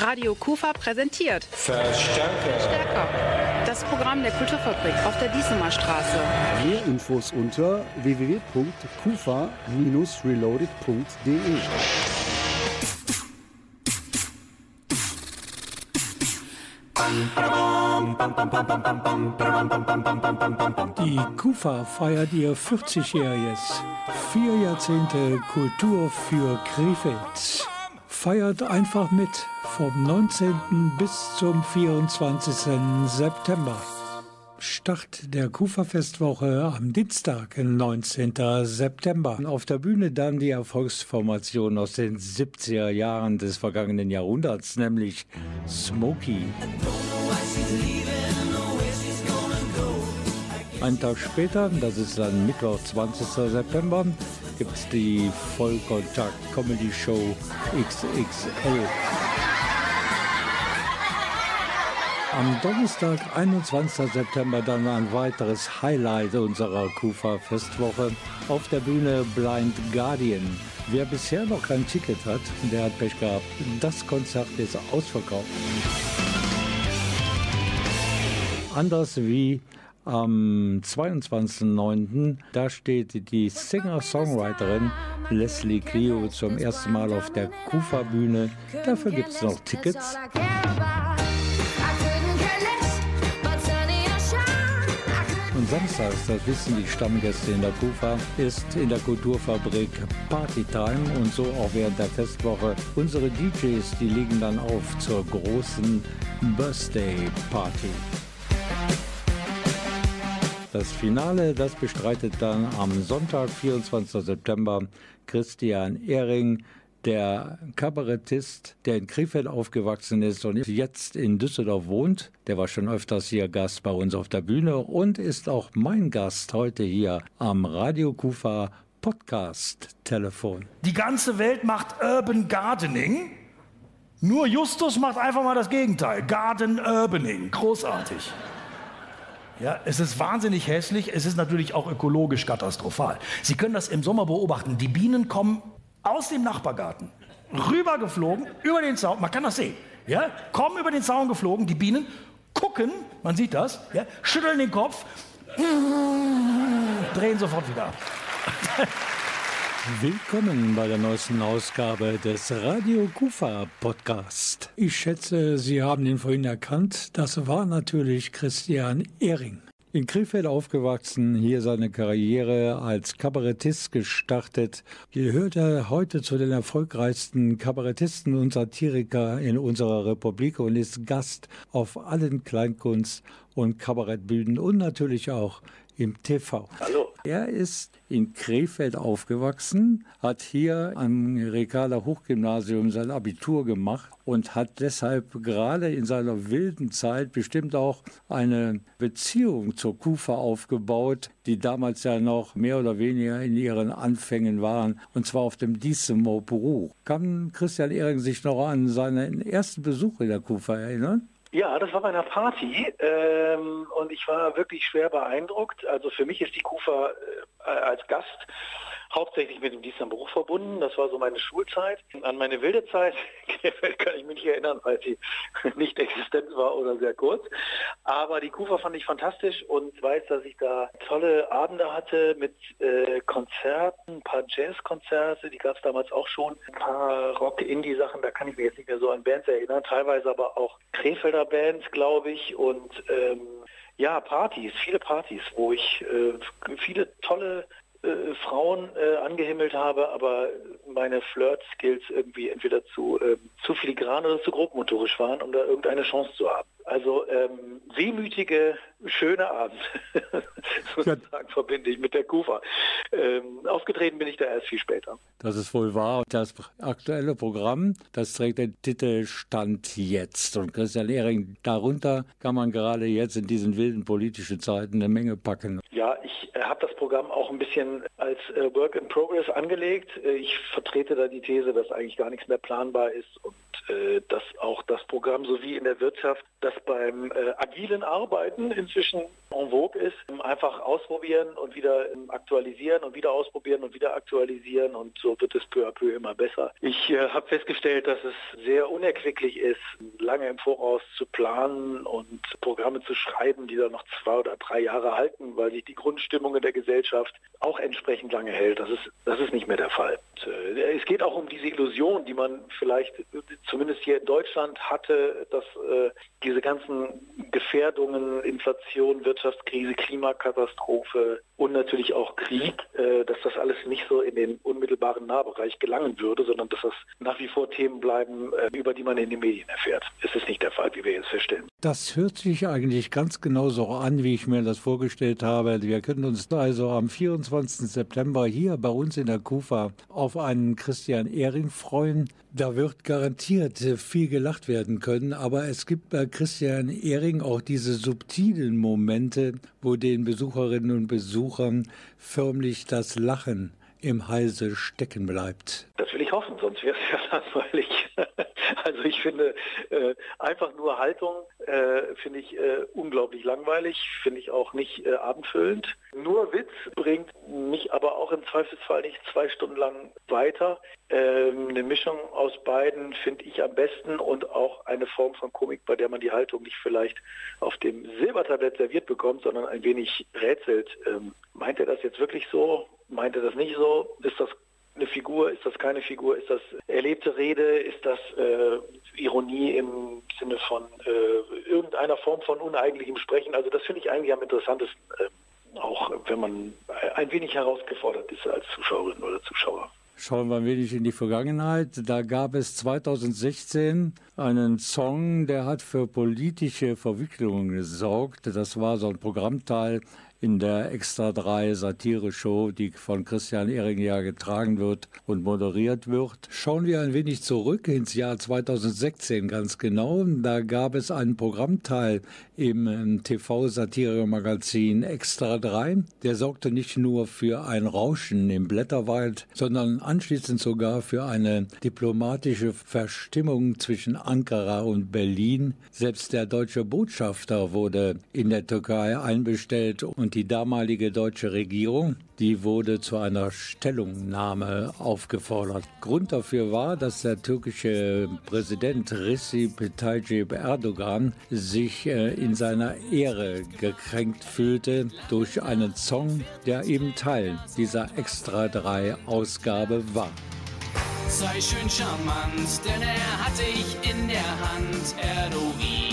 Radio Kufa präsentiert Verstärker. Stärker. Das Programm der Kulturfabrik auf der Diesemer Straße. Mehr Infos unter www.kufa-reloaded.de. Die KUFA feiert ihr 40-jähriges. Vier Jahrzehnte Kultur für Krefeld. Feiert einfach mit vom 19. bis zum 24. September. Start der Kufa-Festwoche am Dienstag, 19. September. Auf der Bühne dann die Erfolgsformation aus den 70er Jahren des vergangenen Jahrhunderts, nämlich Smokey. Einen Tag später, das ist dann Mittwoch, 20. September, gibt es die Vollkontakt Comedy Show XXL. Am Donnerstag, 21. September, dann ein weiteres Highlight unserer Kufa-Festwoche. Auf der Bühne Blind Guardian. Wer bisher noch kein Ticket hat, der hat Pech gehabt. Das Konzert ist ausverkauft. Anders wie am 22.09. Da steht die Singer-Songwriterin Leslie Clio zum ersten Mal auf der Kufa-Bühne. Dafür gibt es noch Tickets. Und samstags, das wissen die Stammgäste in der Kufa, ist in der Kulturfabrik Partytime und so auch während der Festwoche. Unsere DJs, die legen dann auf zur großen Birthday Party. Das Finale, das bestreitet dann am Sonntag, 24. September, Christian Ehring, der Kabarettist, der in Krefeld aufgewachsen ist und jetzt in Düsseldorf wohnt. Der war schon öfters hier Gast bei uns auf der Bühne und ist auch mein Gast heute hier am Radio Kufa Podcast Telefon. Die ganze Welt macht Urban Gardening. Nur Justus macht einfach mal das Gegenteil. Garden Urbaning. Großartig. Ja, es ist wahnsinnig hässlich. Es ist natürlich auch ökologisch katastrophal. Sie können das im Sommer beobachten. Die Bienen kommen aus dem Nachbargarten rübergeflogen, über den Zaun. Man kann das sehen. Ja, kommen über den Zaun geflogen. Die Bienen gucken, man sieht das, ja, schütteln den Kopf, drehen sofort wieder ab. Willkommen bei der neuesten Ausgabe des Radio Kufa Podcast. Ich schätze, Sie haben ihn vorhin erkannt. Das war natürlich Christian Ehring. In Krefeld aufgewachsen, hier seine Karriere als Kabarettist gestartet. Gehört er heute zu den erfolgreichsten Kabarettisten und Satiriker in unserer Republik und ist Gast auf allen Kleinkunst- und Kabarettbühnen und natürlich auch im TV. Hallo. Er ist in Krefeld aufgewachsen, hat hier am Rekaler Hochgymnasium sein Abitur gemacht und hat deshalb gerade in seiner wilden Zeit bestimmt auch eine Beziehung zur Kufa aufgebaut, die damals ja noch mehr oder weniger in ihren Anfängen waren, und zwar auf dem Diesemo Büro. Kann Christian Ehring sich noch an seinen ersten Besuch in der Kufa erinnern? Ja, das war bei einer Party ähm, und ich war wirklich schwer beeindruckt. Also für mich ist die Kufa äh, als Gast hauptsächlich mit dem Dienst am Beruf verbunden. Das war so meine Schulzeit. An meine wilde Zeit kann ich mich nicht erinnern, weil sie nicht existent war oder sehr kurz. Aber die Kufa fand ich fantastisch und weiß, dass ich da tolle Abende hatte mit äh, Konzerten, ein paar Jazzkonzerte, die gab es damals auch schon, ein paar Rock-Indie-Sachen, da kann ich mich jetzt nicht mehr so an Bands erinnern, teilweise aber auch Krefelder Bands, glaube ich, und ähm, ja, Partys, viele Partys, wo ich äh, viele tolle äh, Frauen äh, angehimmelt habe, aber meine Flirt-Skills irgendwie entweder zu, äh, zu filigran oder zu grobmotorisch waren, um da irgendeine Chance zu haben. Also ähm, wehmütige, schöne Abend, sozusagen verbinde ich mit der Kufa. Ähm, aufgetreten bin ich da erst viel später. Das ist wohl wahr. Das aktuelle Programm, das trägt den Titel Stand jetzt. Und Christian Ehring, darunter kann man gerade jetzt in diesen wilden politischen Zeiten eine Menge packen. Ja, ich äh, habe das Programm auch ein bisschen als äh, Work in Progress angelegt. Äh, ich vertrete da die These, dass eigentlich gar nichts mehr planbar ist und äh, dass auch das Programm sowie in der Wirtschaft, das beim äh, agilen Arbeiten inzwischen en vogue ist, einfach ausprobieren und wieder ähm, aktualisieren und wieder ausprobieren und wieder aktualisieren und so wird es peu à peu immer besser. Ich äh, habe festgestellt, dass es sehr unerquicklich ist, lange im Voraus zu planen und Programme zu schreiben, die dann noch zwei oder drei Jahre halten, weil sich die Grundstimmung in der Gesellschaft auch entsprechend lange hält. Das ist, das ist nicht mehr der Fall. Und, äh, es geht auch um diese Illusion, die man vielleicht äh, zumindest hier in Deutschland hatte, dass äh, diese ganzen Gefährdungen, Inflation, Wirtschaftskrise, Klimakatastrophe und natürlich auch Krieg, äh, dass das alles nicht so in den unmittelbaren Nahbereich gelangen würde, sondern dass das nach wie vor Themen bleiben, äh, über die man in den Medien erfährt. Es ist nicht der Fall, wie wir jetzt feststellen. Das hört sich eigentlich ganz genauso an, wie ich mir das vorgestellt habe. Wir können uns also am 24. September hier bei uns in der KUFA auf einen Christian Ehring freuen. Da wird garantiert viel gelacht werden können, aber es gibt bei Christian Ehring auch diese subtilen Momente, wo den Besucherinnen und Besuchern förmlich das Lachen im Halse stecken bleibt. Das will ich hoffen, sonst wäre es ja langweilig. Also ich finde äh, einfach nur Haltung äh, finde ich äh, unglaublich langweilig, finde ich auch nicht äh, abendfüllend. Nur Witz bringt mich aber auch im Zweifelsfall nicht zwei Stunden lang weiter. Ähm, eine Mischung aus beiden finde ich am besten und auch eine Form von Komik, bei der man die Haltung nicht vielleicht auf dem Silbertablett serviert bekommt, sondern ein wenig rätselt. Ähm, meint er das jetzt wirklich so? Meint er das nicht so? Ist das eine Figur? Ist das keine Figur? Ist das erlebte Rede? Ist das äh, Ironie im Sinne von äh, irgendeiner Form von uneigentlichem Sprechen? Also das finde ich eigentlich am interessantesten, äh, auch wenn man ein wenig herausgefordert ist als Zuschauerin oder Zuschauer. Schauen wir ein wenig in die Vergangenheit. Da gab es 2016 einen Song, der hat für politische Verwicklungen gesorgt. Das war so ein Programmteil in der Extra 3 Satire-Show, die von Christian Ehring ja getragen wird und moderiert wird. Schauen wir ein wenig zurück ins Jahr 2016 ganz genau. Da gab es einen Programmteil im ähm, TV-Satire-Magazin Extra 3. Der sorgte nicht nur für ein Rauschen im Blätterwald, sondern anschließend sogar für eine diplomatische Verstimmung zwischen Ankara und Berlin. Selbst der deutsche Botschafter wurde in der Türkei einbestellt und und die damalige deutsche Regierung, die wurde zu einer Stellungnahme aufgefordert. Grund dafür war, dass der türkische Präsident Recep Tayyip Erdogan sich äh, in seiner Ehre gekränkt fühlte durch einen Song, der eben Teil dieser Extra 3 Ausgabe war. Sei schön charmant, denn er hat dich in der Hand, Erdogan.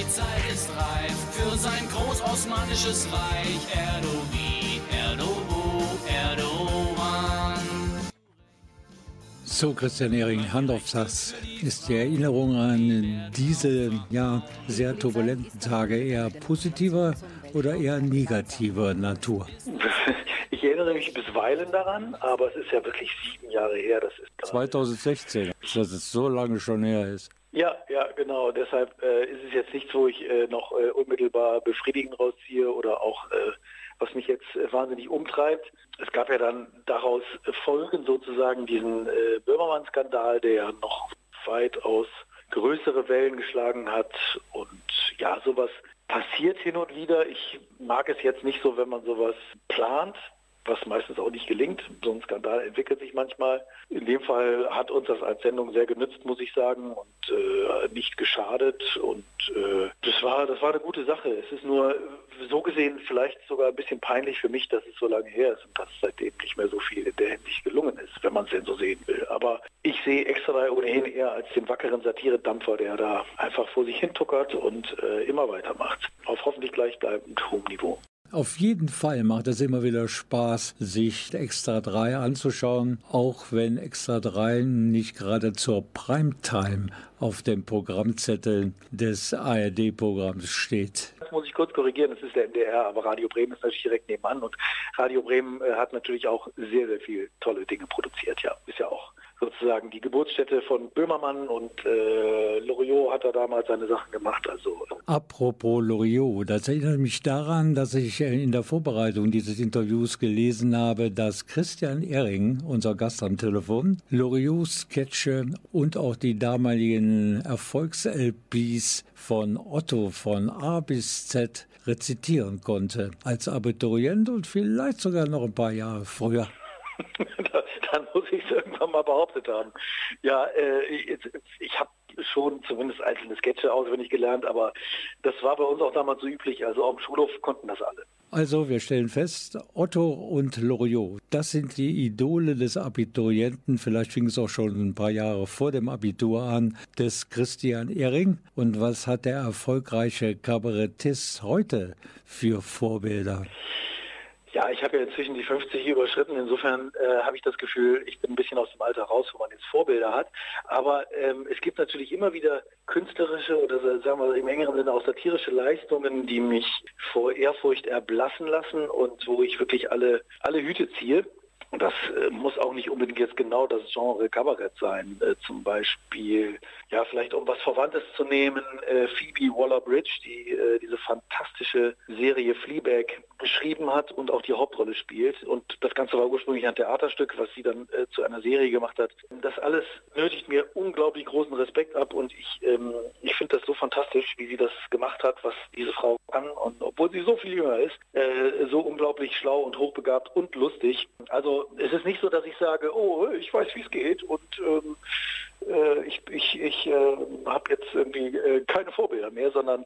Die Zeit ist reif für sein großosmanisches Reich. Erdogan, Erdogan, Erdogan. So, Christian Ehring, Hand auf das. Ist die Erinnerung an diese ja, sehr turbulenten Tage eher positiver oder eher negativer Natur? Ich erinnere mich bisweilen daran, aber es ist ja wirklich sieben Jahre her. Das ist 2016, dass es so lange schon her ist. Ja, genau. Deshalb äh, ist es jetzt nichts, wo ich äh, noch äh, unmittelbar befriedigend rausziehe oder auch äh, was mich jetzt äh, wahnsinnig umtreibt. Es gab ja dann daraus Folgen sozusagen diesen äh, Böhmermann-Skandal, der ja noch weitaus größere Wellen geschlagen hat und ja, sowas passiert hin und wieder. Ich mag es jetzt nicht so, wenn man sowas plant, was meistens auch nicht gelingt. So ein Skandal entwickelt sich manchmal. In dem Fall hat uns das als Sendung sehr genützt, muss ich sagen, und äh, nicht geschadet. Und äh, das war das war eine gute Sache. Es ist nur so gesehen vielleicht sogar ein bisschen peinlich für mich, dass es so lange her ist und dass seitdem nicht mehr so viel in der Hinsicht gelungen ist, wenn man es denn so sehen will. Aber ich sehe Extra 3 ohnehin eher als den wackeren Satiredampfer, der da einfach vor sich hin tuckert und äh, immer weitermacht. Auf hoffentlich gleichbleibend hohem Niveau. Auf jeden Fall macht es immer wieder Spaß, sich Extra 3 anzuschauen, auch wenn Extra 3 nicht gerade zur Primetime auf dem Programmzettel des ARD-Programms steht. Das muss ich kurz korrigieren, das ist der NDR, aber Radio Bremen ist natürlich direkt nebenan und Radio Bremen äh, hat natürlich auch sehr, sehr viele tolle Dinge produziert, ja. Ist ja auch sozusagen die Geburtsstätte von Böhmermann und äh, Loriot hat da damals seine Sachen gemacht. Also Apropos Loriot, das erinnert mich daran, dass ich äh, in der Vorbereitung dieses Interviews gelesen habe, dass Christian Ehring, unser Gast am Telefon, Loriot-Sketche und auch die damaligen Erfolgs-LPs von Otto von A bis Z rezitieren konnte. Als Abiturient und vielleicht sogar noch ein paar Jahre früher. dann muss ich es irgendwann mal behauptet haben. Ja, äh, ich, ich habe schon zumindest einzelne Sketche auswendig gelernt, aber das war bei uns auch damals so üblich. Also auf dem Schulhof konnten das alle. Also wir stellen fest, Otto und Loriot, das sind die Idole des Abiturienten, vielleicht fing es auch schon ein paar Jahre vor dem Abitur an, des Christian Ehring. Und was hat der erfolgreiche Kabarettist heute für Vorbilder? Ja, ich habe ja inzwischen die 50 überschritten. Insofern äh, habe ich das Gefühl, ich bin ein bisschen aus dem Alter raus, wo man jetzt Vorbilder hat. Aber ähm, es gibt natürlich immer wieder künstlerische oder sagen wir im engeren Sinne auch satirische Leistungen, die mich vor Ehrfurcht erblassen lassen und wo ich wirklich alle, alle Hüte ziehe. Und das äh, muss auch nicht unbedingt jetzt genau das Genre Kabarett sein. Äh, zum Beispiel, ja, vielleicht um was Verwandtes zu nehmen, äh, Phoebe Waller-Bridge, die äh, diese fantastische Serie Fleabag geschrieben hat und auch die Hauptrolle spielt. Und das Ganze war ursprünglich ein Theaterstück, was sie dann äh, zu einer Serie gemacht hat. Das alles nötigt mir unglaublich großen Respekt ab und ich, ähm, ich finde das so fantastisch, wie sie das gemacht hat, was diese Frau kann. Und obwohl sie so viel jünger ist, äh, so unglaublich schlau und hochbegabt und lustig. Also es ist nicht so, dass ich sage, oh, ich weiß, wie es geht und ähm, äh, ich, ich, ich äh, habe jetzt irgendwie äh, keine Vorbilder mehr, sondern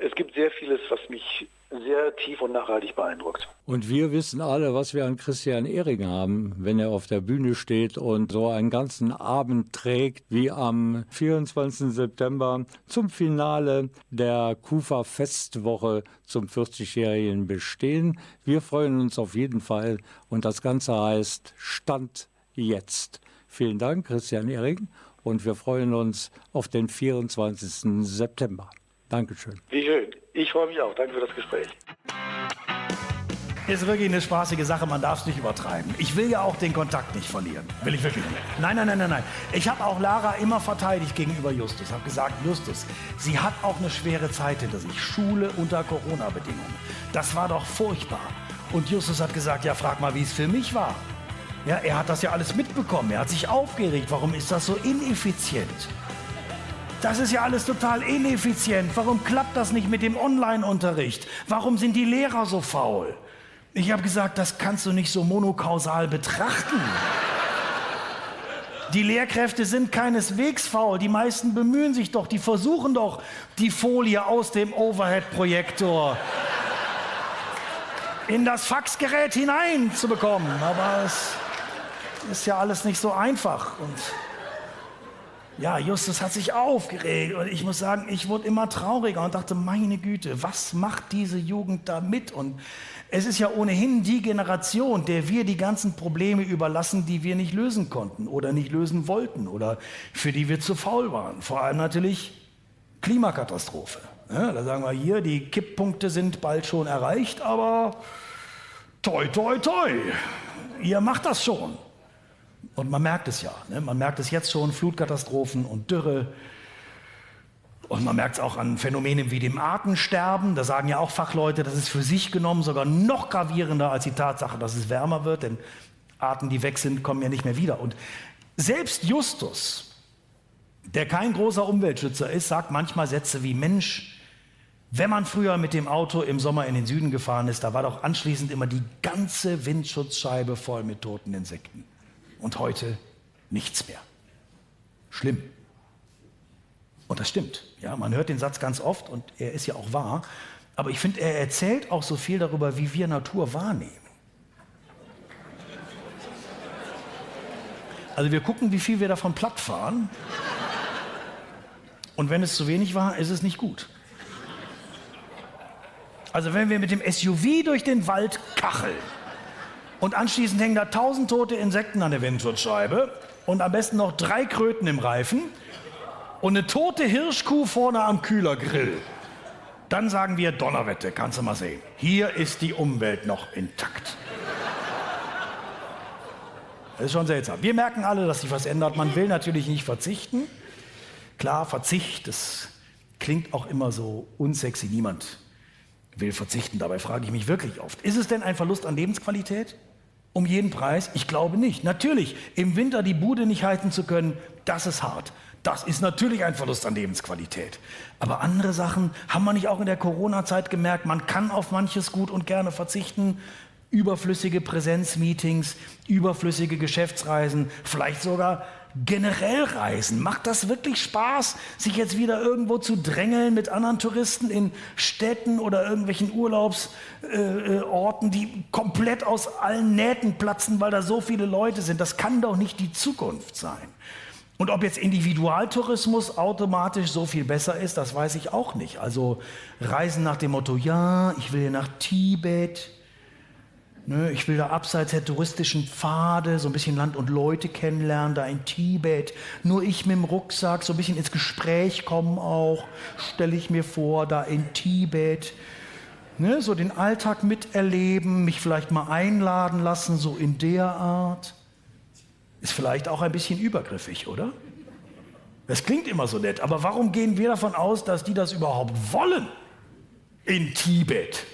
es gibt sehr vieles, was mich sehr tief und nachhaltig beeindruckt. Und wir wissen alle, was wir an Christian Ehring haben, wenn er auf der Bühne steht und so einen ganzen Abend trägt, wie am 24. September zum Finale der Kufa Festwoche zum 40-jährigen Bestehen. Wir freuen uns auf jeden Fall und das Ganze heißt Stand jetzt. Vielen Dank, Christian Ehring, und wir freuen uns auf den 24. September. Dankeschön. Wie schön. Ich freue mich auch. Danke für das Gespräch. Ist wirklich eine spaßige Sache, man darf es nicht übertreiben. Ich will ja auch den Kontakt nicht verlieren. Will ich wirklich nicht. Nein, nein, nein, nein, nein. Ich habe auch Lara immer verteidigt gegenüber Justus. Habe gesagt, Justus, sie hat auch eine schwere Zeit hinter sich. Schule unter Corona-Bedingungen. Das war doch furchtbar. Und Justus hat gesagt, ja, frag mal, wie es für mich war. Ja, er hat das ja alles mitbekommen. Er hat sich aufgeregt. Warum ist das so ineffizient? Das ist ja alles total ineffizient. Warum klappt das nicht mit dem Online-Unterricht? Warum sind die Lehrer so faul? Ich habe gesagt, das kannst du nicht so monokausal betrachten. Die Lehrkräfte sind keineswegs faul. Die meisten bemühen sich doch, die versuchen doch, die Folie aus dem Overhead-Projektor in das Faxgerät hineinzubekommen. Aber es ist ja alles nicht so einfach. Und ja, Justus hat sich aufgeregt und ich muss sagen, ich wurde immer trauriger und dachte, meine Güte, was macht diese Jugend da mit? Und es ist ja ohnehin die Generation, der wir die ganzen Probleme überlassen, die wir nicht lösen konnten oder nicht lösen wollten oder für die wir zu faul waren. Vor allem natürlich Klimakatastrophe. Ja, da sagen wir hier, die Kipppunkte sind bald schon erreicht, aber toi, toi, toi, ihr macht das schon. Und man merkt es ja. Ne? Man merkt es jetzt schon, Flutkatastrophen und Dürre. Und man merkt es auch an Phänomenen wie dem Artensterben. Da sagen ja auch Fachleute, das ist für sich genommen sogar noch gravierender als die Tatsache, dass es wärmer wird. Denn Arten, die weg sind, kommen ja nicht mehr wieder. Und selbst Justus, der kein großer Umweltschützer ist, sagt manchmal Sätze wie Mensch, wenn man früher mit dem Auto im Sommer in den Süden gefahren ist, da war doch anschließend immer die ganze Windschutzscheibe voll mit toten Insekten und heute nichts mehr. Schlimm. Und das stimmt. Ja, man hört den Satz ganz oft und er ist ja auch wahr. Aber ich finde, er erzählt auch so viel darüber, wie wir Natur wahrnehmen. Also wir gucken, wie viel wir davon platt fahren. Und wenn es zu wenig war, ist es nicht gut. Also wenn wir mit dem SUV durch den Wald kacheln, und anschließend hängen da tausend tote Insekten an der Windschutzscheibe und am besten noch drei Kröten im Reifen und eine tote Hirschkuh vorne am Kühlergrill. Dann sagen wir Donnerwette, kannst du mal sehen. Hier ist die Umwelt noch intakt. Das ist schon seltsam. Wir merken alle, dass sich was ändert. Man will natürlich nicht verzichten. Klar, Verzicht, das klingt auch immer so unsexy. Niemand will verzichten. Dabei frage ich mich wirklich oft, ist es denn ein Verlust an Lebensqualität? Um jeden Preis? Ich glaube nicht. Natürlich, im Winter die Bude nicht halten zu können, das ist hart. Das ist natürlich ein Verlust an Lebensqualität. Aber andere Sachen haben wir nicht auch in der Corona-Zeit gemerkt. Man kann auf manches gut und gerne verzichten. Überflüssige Präsenzmeetings, überflüssige Geschäftsreisen, vielleicht sogar generell reisen? Macht das wirklich Spaß, sich jetzt wieder irgendwo zu drängeln mit anderen Touristen in Städten oder irgendwelchen Urlaubsorten, äh, die komplett aus allen Nähten platzen, weil da so viele Leute sind? Das kann doch nicht die Zukunft sein. Und ob jetzt Individualtourismus automatisch so viel besser ist, das weiß ich auch nicht. Also Reisen nach dem Motto, ja, ich will nach Tibet, Ne, ich will da abseits der touristischen Pfade so ein bisschen Land und Leute kennenlernen, da in Tibet. Nur ich mit dem Rucksack, so ein bisschen ins Gespräch kommen auch, stelle ich mir vor, da in Tibet. Ne, so den Alltag miterleben, mich vielleicht mal einladen lassen, so in der Art. Ist vielleicht auch ein bisschen übergriffig, oder? Das klingt immer so nett, aber warum gehen wir davon aus, dass die das überhaupt wollen? In Tibet.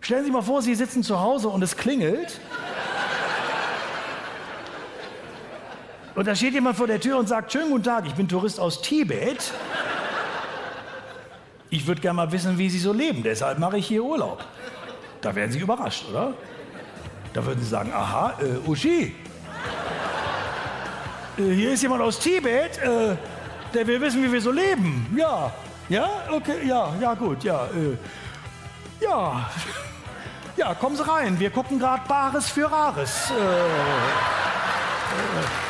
Stellen Sie mal vor, Sie sitzen zu Hause und es klingelt. Und da steht jemand vor der Tür und sagt, schönen guten Tag, ich bin Tourist aus Tibet. Ich würde gerne mal wissen, wie Sie so leben, deshalb mache ich hier Urlaub. Da werden Sie überrascht, oder? Da würden Sie sagen, aha, äh, Uschi, äh, hier ist jemand aus Tibet, äh, der will wissen, wie wir so leben. Ja, ja, okay, ja, ja, gut, ja, äh, ja. Ja, kommen Sie rein. Wir gucken gerade Bares für Rares. Äh, äh.